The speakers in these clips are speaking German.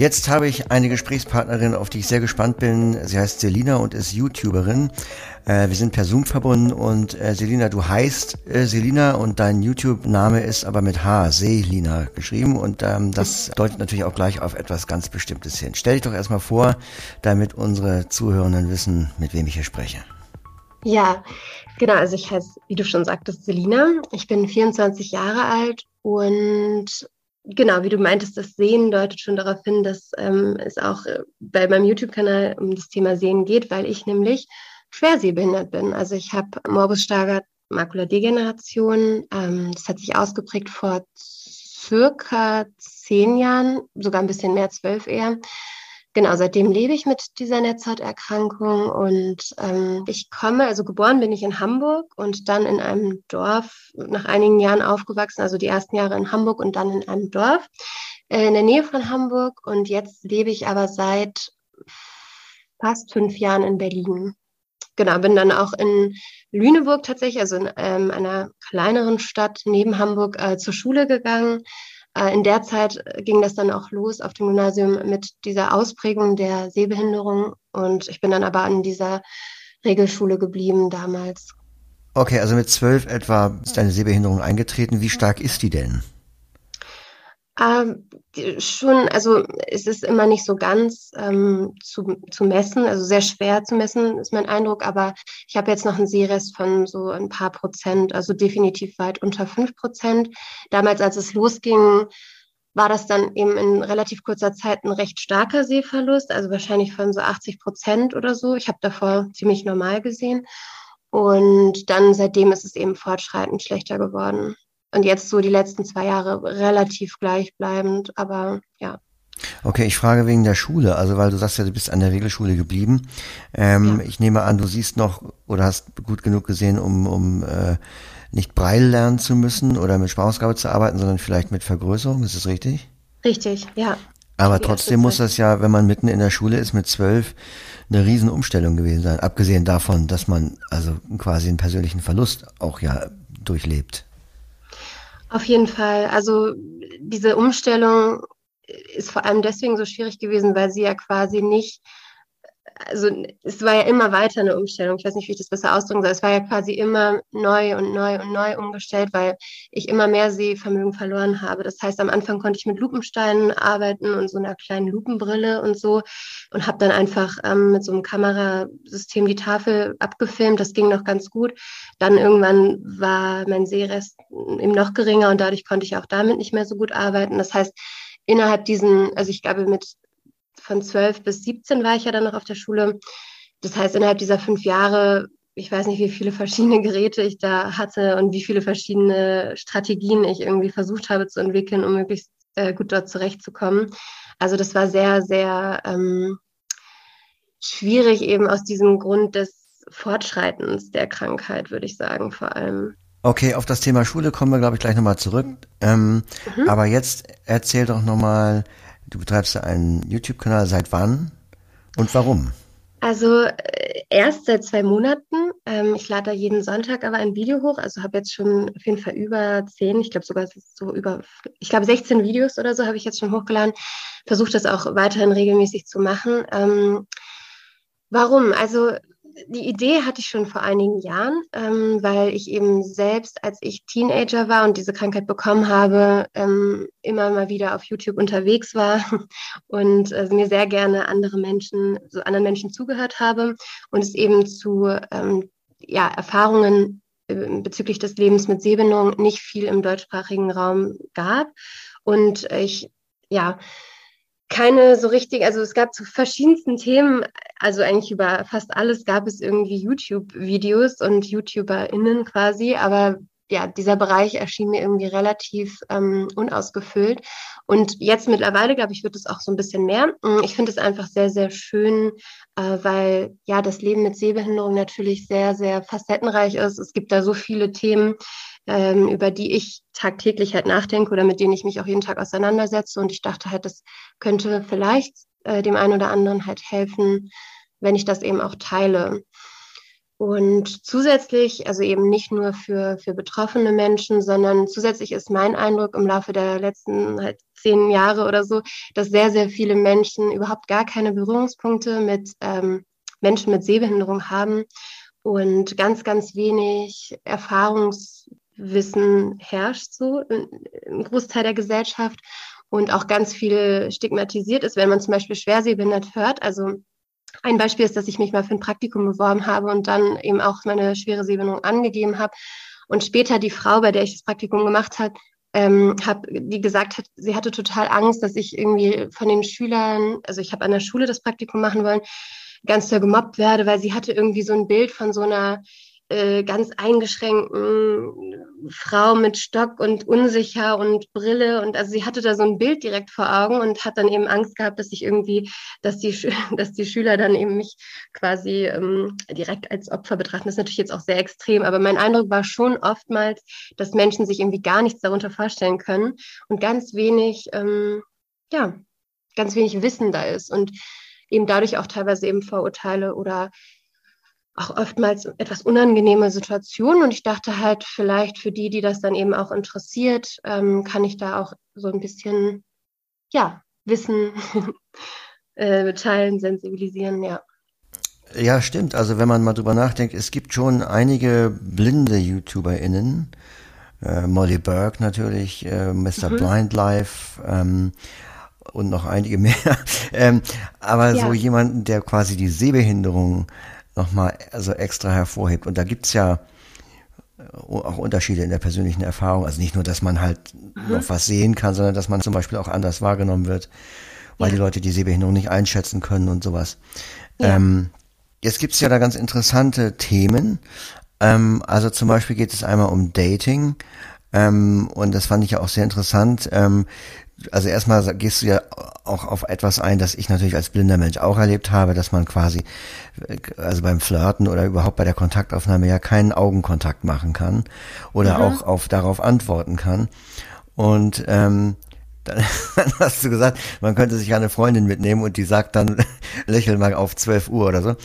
Jetzt habe ich eine Gesprächspartnerin, auf die ich sehr gespannt bin. Sie heißt Selina und ist YouTuberin. Äh, wir sind per Zoom verbunden und äh, Selina, du heißt äh, Selina und dein YouTube-Name ist aber mit H, Selina geschrieben und ähm, das deutet natürlich auch gleich auf etwas ganz Bestimmtes hin. Stell dich doch erstmal vor, damit unsere Zuhörenden wissen, mit wem ich hier spreche. Ja, genau. Also ich heiße, wie du schon sagtest, Selina. Ich bin 24 Jahre alt und genau, wie du meintest, das Sehen deutet schon darauf hin, dass ähm, es auch äh, bei meinem YouTube-Kanal um das Thema Sehen geht, weil ich nämlich schwer sehbehindert bin. Also ich habe Morbus Stargardt Makuladegeneration. Ähm, das hat sich ausgeprägt vor circa zehn Jahren, sogar ein bisschen mehr, zwölf eher genau, seitdem lebe ich mit dieser Netzhauterkrankung und ähm, ich komme, also geboren bin ich in Hamburg und dann in einem Dorf, nach einigen Jahren aufgewachsen, also die ersten Jahre in Hamburg und dann in einem Dorf äh, in der Nähe von Hamburg und jetzt lebe ich aber seit fast fünf Jahren in Berlin. Genau, bin dann auch in Lüneburg tatsächlich, also in ähm, einer kleineren Stadt neben Hamburg, äh, zur Schule gegangen in der Zeit ging das dann auch los auf dem Gymnasium mit dieser Ausprägung der Sehbehinderung. Und ich bin dann aber an dieser Regelschule geblieben damals. Okay, also mit zwölf etwa ist deine Sehbehinderung eingetreten. Wie stark ist die denn? Ähm, schon, also es ist immer nicht so ganz ähm, zu, zu messen, also sehr schwer zu messen, ist mein Eindruck, aber ich habe jetzt noch einen Sehrest von so ein paar Prozent, also definitiv weit unter fünf Prozent. Damals, als es losging, war das dann eben in relativ kurzer Zeit ein recht starker Sehverlust, also wahrscheinlich von so 80 Prozent oder so. Ich habe davor ziemlich normal gesehen. Und dann seitdem ist es eben fortschreitend schlechter geworden. Und jetzt so die letzten zwei Jahre relativ gleichbleibend, aber ja. Okay, ich frage wegen der Schule, also weil du sagst ja, du bist an der Regelschule geblieben. Ähm, ja. Ich nehme an, du siehst noch oder hast gut genug gesehen, um, um äh, nicht Breil lernen zu müssen oder mit Sprachausgabe zu arbeiten, sondern vielleicht mit Vergrößerung, ist das richtig? Richtig, ja. Aber trotzdem muss das ja, wenn man mitten in der Schule ist mit zwölf, eine Riesenumstellung gewesen sein. Abgesehen davon, dass man also quasi einen persönlichen Verlust auch ja durchlebt. Auf jeden Fall. Also diese Umstellung ist vor allem deswegen so schwierig gewesen, weil sie ja quasi nicht also es war ja immer weiter eine Umstellung. Ich weiß nicht, wie ich das besser ausdrücken soll. Es war ja quasi immer neu und neu und neu umgestellt, weil ich immer mehr Sehvermögen verloren habe. Das heißt, am Anfang konnte ich mit Lupensteinen arbeiten und so einer kleinen Lupenbrille und so und habe dann einfach ähm, mit so einem Kamerasystem die Tafel abgefilmt. Das ging noch ganz gut. Dann irgendwann war mein Sehrest eben noch geringer und dadurch konnte ich auch damit nicht mehr so gut arbeiten. Das heißt, innerhalb diesen, also ich glaube, mit von 12 bis 17 war ich ja dann noch auf der Schule. Das heißt, innerhalb dieser fünf Jahre, ich weiß nicht, wie viele verschiedene Geräte ich da hatte und wie viele verschiedene Strategien ich irgendwie versucht habe zu entwickeln, um möglichst äh, gut dort zurechtzukommen. Also das war sehr, sehr ähm, schwierig eben aus diesem Grund des Fortschreitens der Krankheit, würde ich sagen, vor allem. Okay, auf das Thema Schule kommen wir, glaube ich, gleich nochmal zurück. Ähm, mhm. Aber jetzt erzähl doch nochmal, Du betreibst einen YouTube-Kanal seit wann und warum? Also äh, erst seit zwei Monaten. Ähm, ich lade da jeden Sonntag aber ein Video hoch. Also habe jetzt schon auf jeden Fall über zehn, ich glaube sogar so über, ich glaube 16 Videos oder so habe ich jetzt schon hochgeladen. Versuche das auch weiterhin regelmäßig zu machen. Ähm, warum? Also die Idee hatte ich schon vor einigen Jahren, ähm, weil ich eben selbst, als ich Teenager war und diese Krankheit bekommen habe, ähm, immer mal wieder auf YouTube unterwegs war und äh, mir sehr gerne andere Menschen, so anderen Menschen zugehört habe und es eben zu ähm, ja, Erfahrungen äh, bezüglich des Lebens mit Sehbehinderung nicht viel im deutschsprachigen Raum gab. Und ich, ja, keine so richtig, also es gab zu verschiedensten Themen, also eigentlich über fast alles gab es irgendwie YouTube-Videos und YouTuberInnen quasi, aber ja, dieser Bereich erschien mir irgendwie relativ ähm, unausgefüllt. Und jetzt mittlerweile, glaube ich, wird es auch so ein bisschen mehr. Mm, ich finde es einfach sehr, sehr schön, äh, weil ja das Leben mit Sehbehinderung natürlich sehr, sehr facettenreich ist. Es gibt da so viele Themen, ähm, über die ich tagtäglich halt nachdenke oder mit denen ich mich auch jeden Tag auseinandersetze. Und ich dachte halt, das könnte vielleicht äh, dem einen oder anderen halt helfen, wenn ich das eben auch teile. Und zusätzlich, also eben nicht nur für, für betroffene Menschen, sondern zusätzlich ist mein Eindruck im Laufe der letzten halt zehn Jahre oder so, dass sehr, sehr viele Menschen überhaupt gar keine Berührungspunkte mit ähm, Menschen mit Sehbehinderung haben und ganz, ganz wenig Erfahrungswissen herrscht so im Großteil der Gesellschaft und auch ganz viel stigmatisiert ist, wenn man zum Beispiel schwersehbehindert hört. Also ein Beispiel ist, dass ich mich mal für ein Praktikum beworben habe und dann eben auch meine schwere Sehbehinderung angegeben habe. Und später die Frau, bei der ich das Praktikum gemacht habe, ähm, hab, die gesagt hat, sie hatte total Angst, dass ich irgendwie von den Schülern, also ich habe an der Schule das Praktikum machen wollen, ganz doll gemobbt werde, weil sie hatte irgendwie so ein Bild von so einer äh, ganz eingeschränkten Frau mit Stock und unsicher und Brille und also sie hatte da so ein Bild direkt vor Augen und hat dann eben Angst gehabt, dass ich irgendwie, dass die, dass die Schüler dann eben mich quasi ähm, direkt als Opfer betrachten. Das ist natürlich jetzt auch sehr extrem, aber mein Eindruck war schon oftmals, dass Menschen sich irgendwie gar nichts darunter vorstellen können und ganz wenig, ähm, ja, ganz wenig Wissen da ist und eben dadurch auch teilweise eben Vorurteile oder auch oftmals etwas unangenehme Situationen. Und ich dachte halt, vielleicht für die, die das dann eben auch interessiert, ähm, kann ich da auch so ein bisschen, ja, Wissen äh, teilen, sensibilisieren, ja. Ja, stimmt. Also wenn man mal drüber nachdenkt, es gibt schon einige blinde YouTuberInnen, äh, Molly Burke natürlich, äh, Mr. Mhm. Blind Life ähm, und noch einige mehr. ähm, aber ja. so jemanden, der quasi die Sehbehinderung nochmal also extra hervorhebt. Und da gibt's ja auch Unterschiede in der persönlichen Erfahrung. Also nicht nur, dass man halt mhm. noch was sehen kann, sondern dass man zum Beispiel auch anders wahrgenommen wird, weil ja. die Leute die Sehbehinderung nicht einschätzen können und sowas. Ja. Ähm, jetzt gibt's ja da ganz interessante Themen. Ähm, also zum Beispiel geht es einmal um Dating. Ähm, und das fand ich ja auch sehr interessant. Ähm, also erstmal gehst du ja auch auf etwas ein, das ich natürlich als blinder Mensch auch erlebt habe, dass man quasi, also beim Flirten oder überhaupt bei der Kontaktaufnahme ja keinen Augenkontakt machen kann oder mhm. auch auf darauf antworten kann. Und ähm, dann, hast du gesagt, man könnte sich eine Freundin mitnehmen und die sagt dann, lächel mal auf 12 Uhr oder so.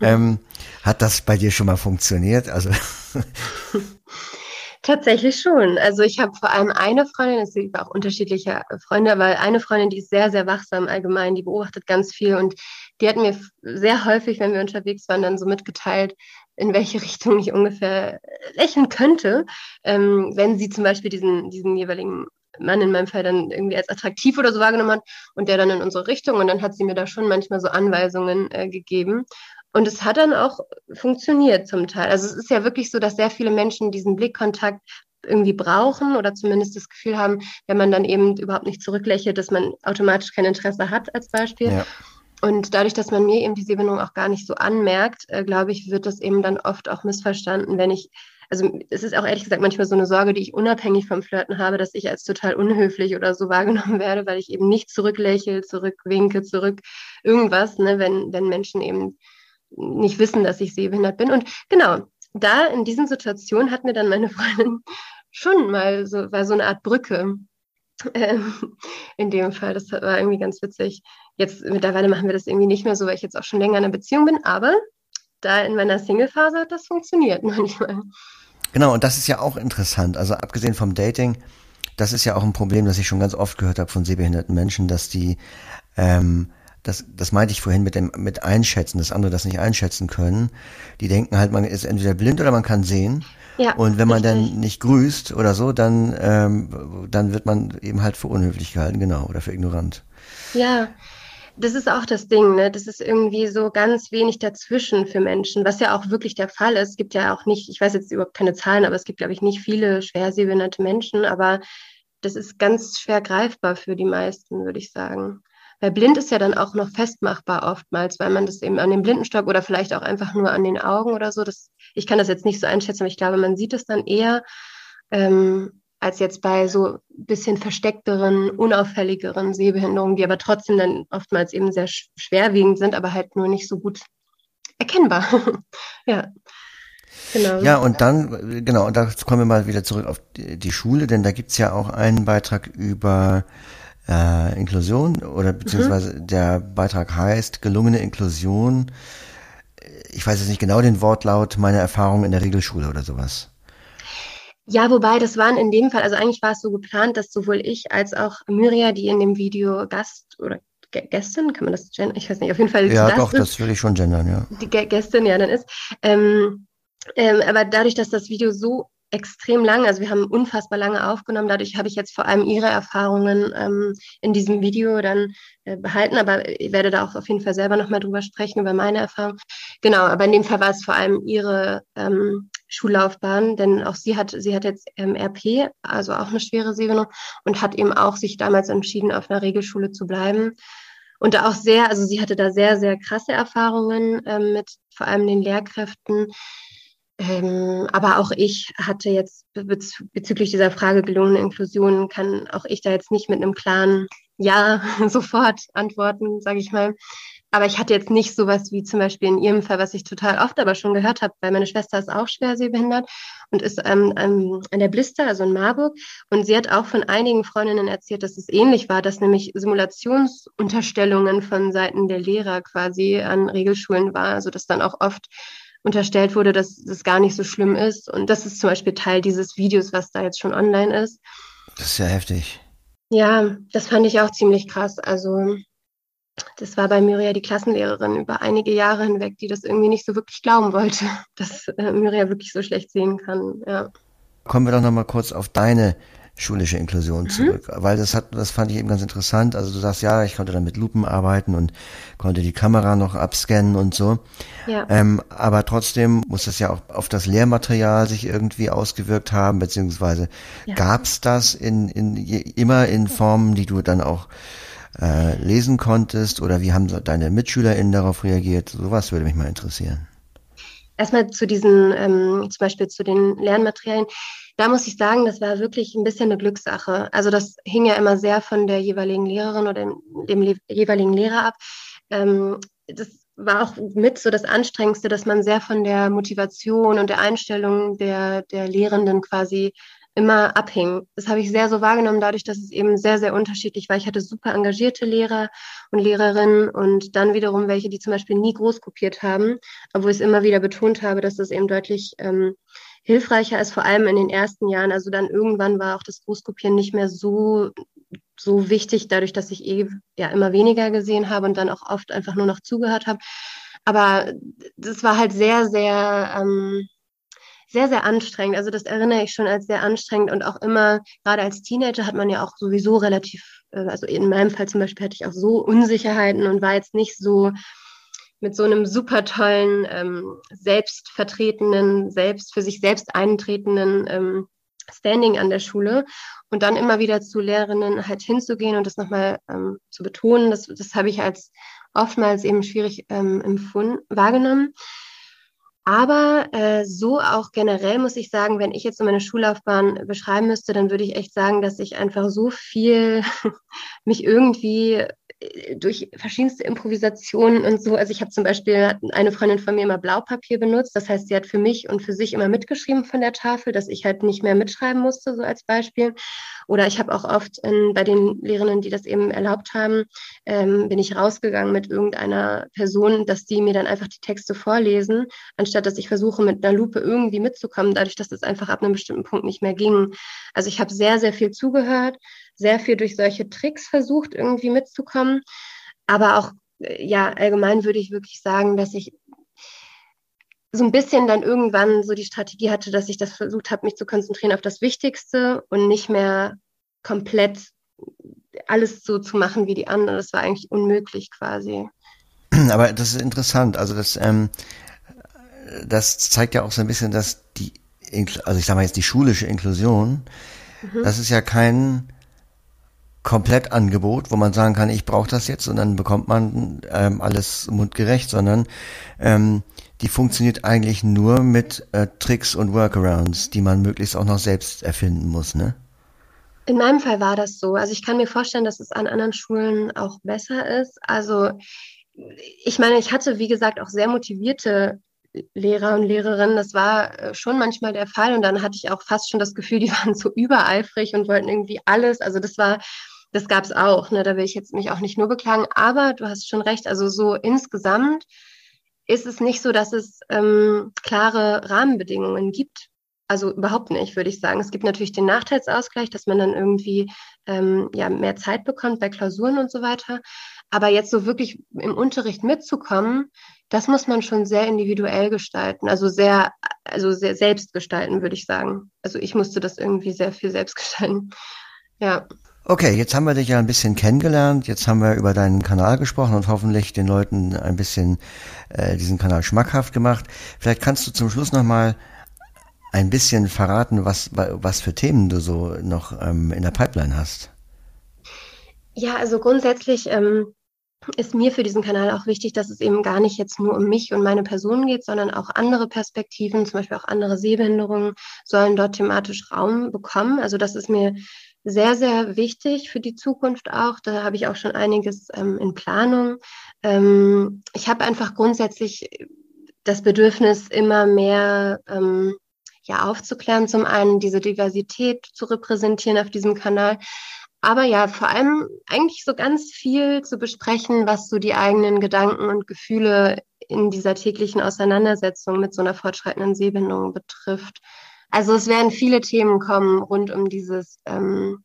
Ähm, hat das bei dir schon mal funktioniert? Also Tatsächlich schon. Also ich habe vor allem eine Freundin, es gibt auch unterschiedliche Freunde, aber eine Freundin, die ist sehr, sehr wachsam allgemein, die beobachtet ganz viel und die hat mir sehr häufig, wenn wir unterwegs waren, dann so mitgeteilt, in welche Richtung ich ungefähr lächeln könnte, ähm, wenn sie zum Beispiel diesen, diesen jeweiligen Mann in meinem Fall dann irgendwie als attraktiv oder so wahrgenommen hat und der dann in unsere Richtung und dann hat sie mir da schon manchmal so Anweisungen äh, gegeben und es hat dann auch funktioniert zum Teil. Also es ist ja wirklich so, dass sehr viele Menschen diesen Blickkontakt irgendwie brauchen oder zumindest das Gefühl haben, wenn man dann eben überhaupt nicht zurücklächelt, dass man automatisch kein Interesse hat als Beispiel. Ja. Und dadurch, dass man mir eben diese Bindung auch gar nicht so anmerkt, äh, glaube ich, wird das eben dann oft auch missverstanden, wenn ich, also es ist auch ehrlich gesagt manchmal so eine Sorge, die ich unabhängig vom Flirten habe, dass ich als total unhöflich oder so wahrgenommen werde, weil ich eben nicht zurücklächle, zurückwinke, zurück irgendwas, ne, wenn, wenn Menschen eben nicht wissen, dass ich sehbehindert bin. Und genau, da in diesen Situationen hat mir dann meine Freundin schon mal so, war so eine Art Brücke. Ähm, in dem Fall, das war irgendwie ganz witzig. Jetzt mittlerweile machen wir das irgendwie nicht mehr so, weil ich jetzt auch schon länger in einer Beziehung bin, aber da in meiner Single-Phase hat das funktioniert manchmal. Genau, und das ist ja auch interessant. Also abgesehen vom Dating, das ist ja auch ein Problem, das ich schon ganz oft gehört habe von sehbehinderten Menschen, dass die ähm, das, das meinte ich vorhin mit dem mit Einschätzen, dass andere das nicht einschätzen können. Die denken halt, man ist entweder blind oder man kann sehen. Ja, und wenn man richtig. dann nicht grüßt oder so, dann, ähm, dann wird man eben halt für unhöflich gehalten, genau, oder für ignorant. Ja, das ist auch das Ding, ne? Das ist irgendwie so ganz wenig dazwischen für Menschen, was ja auch wirklich der Fall ist. Es gibt ja auch nicht, ich weiß jetzt überhaupt keine Zahlen, aber es gibt, glaube ich, nicht viele schwer sehbehinderte Menschen, aber das ist ganz schwer greifbar für die meisten, würde ich sagen. Weil blind ist ja dann auch noch festmachbar oftmals, weil man das eben an dem Blindenstock oder vielleicht auch einfach nur an den Augen oder so. Das, ich kann das jetzt nicht so einschätzen, aber ich glaube, man sieht es dann eher ähm, als jetzt bei so bisschen versteckteren, unauffälligeren Sehbehinderungen, die aber trotzdem dann oftmals eben sehr schwerwiegend sind, aber halt nur nicht so gut erkennbar. ja. Genau. Ja, und dann, genau, und da kommen wir mal wieder zurück auf die, Schule, denn da gibt's ja auch einen Beitrag über äh, Inklusion oder beziehungsweise mhm. der Beitrag heißt gelungene Inklusion. ich weiß jetzt nicht genau den Wortlaut, meine Erfahrung in der Regelschule oder sowas. Ja, wobei das waren in dem Fall, also eigentlich war es so geplant, dass sowohl ich als auch Myria, die in dem Video Gast oder Gästin, kann man das gendern? Ich weiß nicht, auf jeden Fall. Ja, doch, ist, das würde ich schon gendern, ja. Die Gästin, ja, dann ist. Ähm, ähm, aber dadurch, dass das Video so extrem lang, also wir haben unfassbar lange aufgenommen, dadurch habe ich jetzt vor allem ihre Erfahrungen ähm, in diesem Video dann äh, behalten, aber ich werde da auch auf jeden Fall selber nochmal drüber sprechen, über meine Erfahrung. Genau, aber in dem Fall war es vor allem ihre ähm, Schullaufbahn, denn auch sie hat, sie hat jetzt ähm, RP, also auch eine schwere Sehbehinderung und hat eben auch sich damals entschieden, auf einer Regelschule zu bleiben. Und auch sehr, also sie hatte da sehr, sehr krasse Erfahrungen ähm, mit vor allem den Lehrkräften. Ähm, aber auch ich hatte jetzt bez bezüglich dieser Frage gelungene Inklusion, kann auch ich da jetzt nicht mit einem klaren Ja sofort antworten, sage ich mal. Aber ich hatte jetzt nicht sowas wie zum Beispiel in ihrem Fall, was ich total oft aber schon gehört habe, weil meine Schwester ist auch schwer sehbehindert und ist ähm, ähm, an der Blister, also in Marburg. Und sie hat auch von einigen Freundinnen erzählt, dass es ähnlich war, dass nämlich Simulationsunterstellungen von Seiten der Lehrer quasi an Regelschulen war. Also dass dann auch oft unterstellt wurde, dass das gar nicht so schlimm ist. Und das ist zum Beispiel Teil dieses Videos, was da jetzt schon online ist. Das ist ja heftig. Ja, das fand ich auch ziemlich krass. Also das war bei Myria die Klassenlehrerin über einige Jahre hinweg, die das irgendwie nicht so wirklich glauben wollte, dass äh, Myria wirklich so schlecht sehen kann. Ja. Kommen wir doch nochmal kurz auf deine schulische Inklusion mhm. zurück, weil das hat, das fand ich eben ganz interessant. Also du sagst, ja, ich konnte dann mit Lupen arbeiten und konnte die Kamera noch abscannen und so. Ja. Ähm, aber trotzdem muss das ja auch auf das Lehrmaterial sich irgendwie ausgewirkt haben, beziehungsweise ja. gab es das in, in immer in Formen, die du dann auch äh, lesen konntest oder wie haben deine MitschülerInnen darauf reagiert? Sowas würde mich mal interessieren. Erstmal zu diesen, ähm, zum Beispiel zu den Lernmaterialien. Da muss ich sagen, das war wirklich ein bisschen eine Glückssache. Also das hing ja immer sehr von der jeweiligen Lehrerin oder dem, jeweiligen Lehrer ab. Ähm, das war auch mit so das Anstrengendste, dass man sehr von der Motivation und der Einstellung der, der Lehrenden quasi immer abhing. Das habe ich sehr so wahrgenommen, dadurch, dass es eben sehr, sehr unterschiedlich war. Ich hatte super engagierte Lehrer und Lehrerinnen und dann wiederum welche, die zum Beispiel nie groß kopiert haben, obwohl ich es immer wieder betont habe, dass das eben deutlich ähm, hilfreicher ist, vor allem in den ersten Jahren. Also dann irgendwann war auch das Großkopieren nicht mehr so so wichtig, dadurch, dass ich eh ja immer weniger gesehen habe und dann auch oft einfach nur noch zugehört habe. Aber das war halt sehr, sehr ähm, sehr, sehr anstrengend. Also das erinnere ich schon als sehr anstrengend und auch immer, gerade als Teenager hat man ja auch sowieso relativ, äh, also in meinem Fall zum Beispiel hatte ich auch so Unsicherheiten und war jetzt nicht so mit so einem super tollen, ähm, selbstvertretenden, selbst für sich selbst eintretenden ähm, Standing an der Schule und dann immer wieder zu Lehrerinnen halt hinzugehen und das nochmal ähm, zu betonen, das, das habe ich als oftmals eben schwierig ähm, empfunden, wahrgenommen. Aber äh, so auch generell muss ich sagen, wenn ich jetzt so meine Schullaufbahn beschreiben müsste, dann würde ich echt sagen, dass ich einfach so viel mich irgendwie durch verschiedenste Improvisationen und so. Also ich habe zum Beispiel eine Freundin von mir immer Blaupapier benutzt. Das heißt, sie hat für mich und für sich immer mitgeschrieben von der Tafel, dass ich halt nicht mehr mitschreiben musste, so als Beispiel. Oder ich habe auch oft in, bei den Lehrerinnen, die das eben erlaubt haben, ähm, bin ich rausgegangen mit irgendeiner Person, dass die mir dann einfach die Texte vorlesen, anstatt dass ich versuche, mit einer Lupe irgendwie mitzukommen, dadurch, dass das einfach ab einem bestimmten Punkt nicht mehr ging. Also ich habe sehr, sehr viel zugehört, sehr viel durch solche Tricks versucht, irgendwie mitzukommen. Aber auch, äh, ja, allgemein würde ich wirklich sagen, dass ich so ein bisschen dann irgendwann so die Strategie hatte, dass ich das versucht habe, mich zu konzentrieren auf das Wichtigste und nicht mehr komplett alles so zu machen wie die anderen. Das war eigentlich unmöglich quasi. Aber das ist interessant. Also das, ähm, das zeigt ja auch so ein bisschen, dass die, also ich sage mal jetzt die schulische Inklusion, mhm. das ist ja kein Komplettangebot, wo man sagen kann, ich brauche das jetzt und dann bekommt man ähm, alles mundgerecht, sondern ähm, die funktioniert eigentlich nur mit äh, Tricks und Workarounds, die man möglichst auch noch selbst erfinden muss, ne? In meinem Fall war das so. Also ich kann mir vorstellen, dass es an anderen Schulen auch besser ist. Also ich meine, ich hatte, wie gesagt, auch sehr motivierte Lehrer und Lehrerinnen. Das war äh, schon manchmal der Fall. Und dann hatte ich auch fast schon das Gefühl, die waren so übereifrig und wollten irgendwie alles. Also das war, das gab es auch. Ne? Da will ich jetzt mich auch nicht nur beklagen. Aber du hast schon recht. Also so insgesamt ist es nicht so, dass es ähm, klare Rahmenbedingungen gibt. Also überhaupt nicht, würde ich sagen. Es gibt natürlich den Nachteilsausgleich, dass man dann irgendwie ähm, ja, mehr Zeit bekommt bei Klausuren und so weiter. Aber jetzt so wirklich im Unterricht mitzukommen, das muss man schon sehr individuell gestalten, also sehr, also sehr selbst gestalten, würde ich sagen. Also ich musste das irgendwie sehr viel selbst gestalten. Ja. Okay, jetzt haben wir dich ja ein bisschen kennengelernt, jetzt haben wir über deinen Kanal gesprochen und hoffentlich den Leuten ein bisschen äh, diesen Kanal schmackhaft gemacht. Vielleicht kannst du zum Schluss nochmal ein bisschen verraten, was, was für Themen du so noch ähm, in der Pipeline hast. Ja, also grundsätzlich ähm, ist mir für diesen Kanal auch wichtig, dass es eben gar nicht jetzt nur um mich und meine Person geht, sondern auch andere Perspektiven, zum Beispiel auch andere Sehbehinderungen, sollen dort thematisch Raum bekommen. Also das ist mir sehr, sehr wichtig für die Zukunft auch. Da habe ich auch schon einiges ähm, in Planung. Ähm, ich habe einfach grundsätzlich das Bedürfnis, immer mehr ähm, ja, aufzuklären, zum einen diese Diversität zu repräsentieren auf diesem Kanal, aber ja, vor allem eigentlich so ganz viel zu besprechen, was so die eigenen Gedanken und Gefühle in dieser täglichen Auseinandersetzung mit so einer fortschreitenden Sehbehinderung betrifft. Also es werden viele Themen kommen rund um dieses ähm,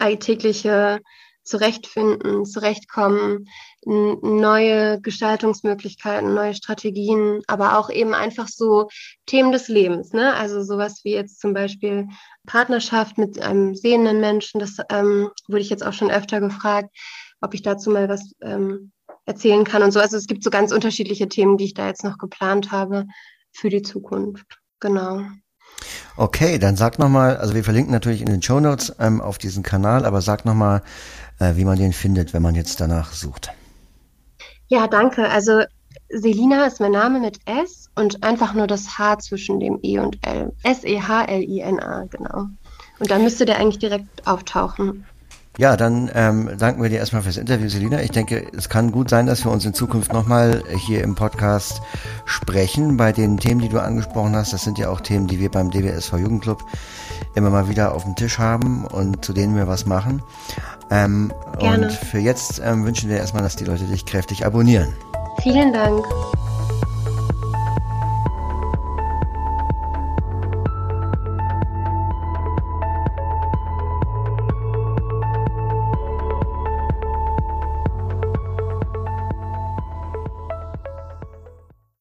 alltägliche Zurechtfinden, Zurechtkommen, neue Gestaltungsmöglichkeiten, neue Strategien, aber auch eben einfach so Themen des Lebens. Ne? Also sowas wie jetzt zum Beispiel Partnerschaft mit einem sehenden Menschen. Das ähm, wurde ich jetzt auch schon öfter gefragt, ob ich dazu mal was ähm, erzählen kann und so. Also es gibt so ganz unterschiedliche Themen, die ich da jetzt noch geplant habe für die Zukunft. Genau. Okay, dann sag nochmal, also wir verlinken natürlich in den Show Notes ähm, auf diesen Kanal, aber sag nochmal, äh, wie man den findet, wenn man jetzt danach sucht. Ja, danke. Also Selina ist mein Name mit S und einfach nur das H zwischen dem E und L. S-E-H-L-I-N-A, genau. Und dann müsste der eigentlich direkt auftauchen. Ja, dann ähm, danken wir dir erstmal fürs Interview, Selina. Ich denke, es kann gut sein, dass wir uns in Zukunft nochmal hier im Podcast sprechen bei den Themen, die du angesprochen hast. Das sind ja auch Themen, die wir beim DBSV Jugendclub immer mal wieder auf dem Tisch haben und zu denen wir was machen. Ähm, Gerne. Und für jetzt ähm, wünschen wir erstmal, dass die Leute dich kräftig abonnieren. Vielen Dank.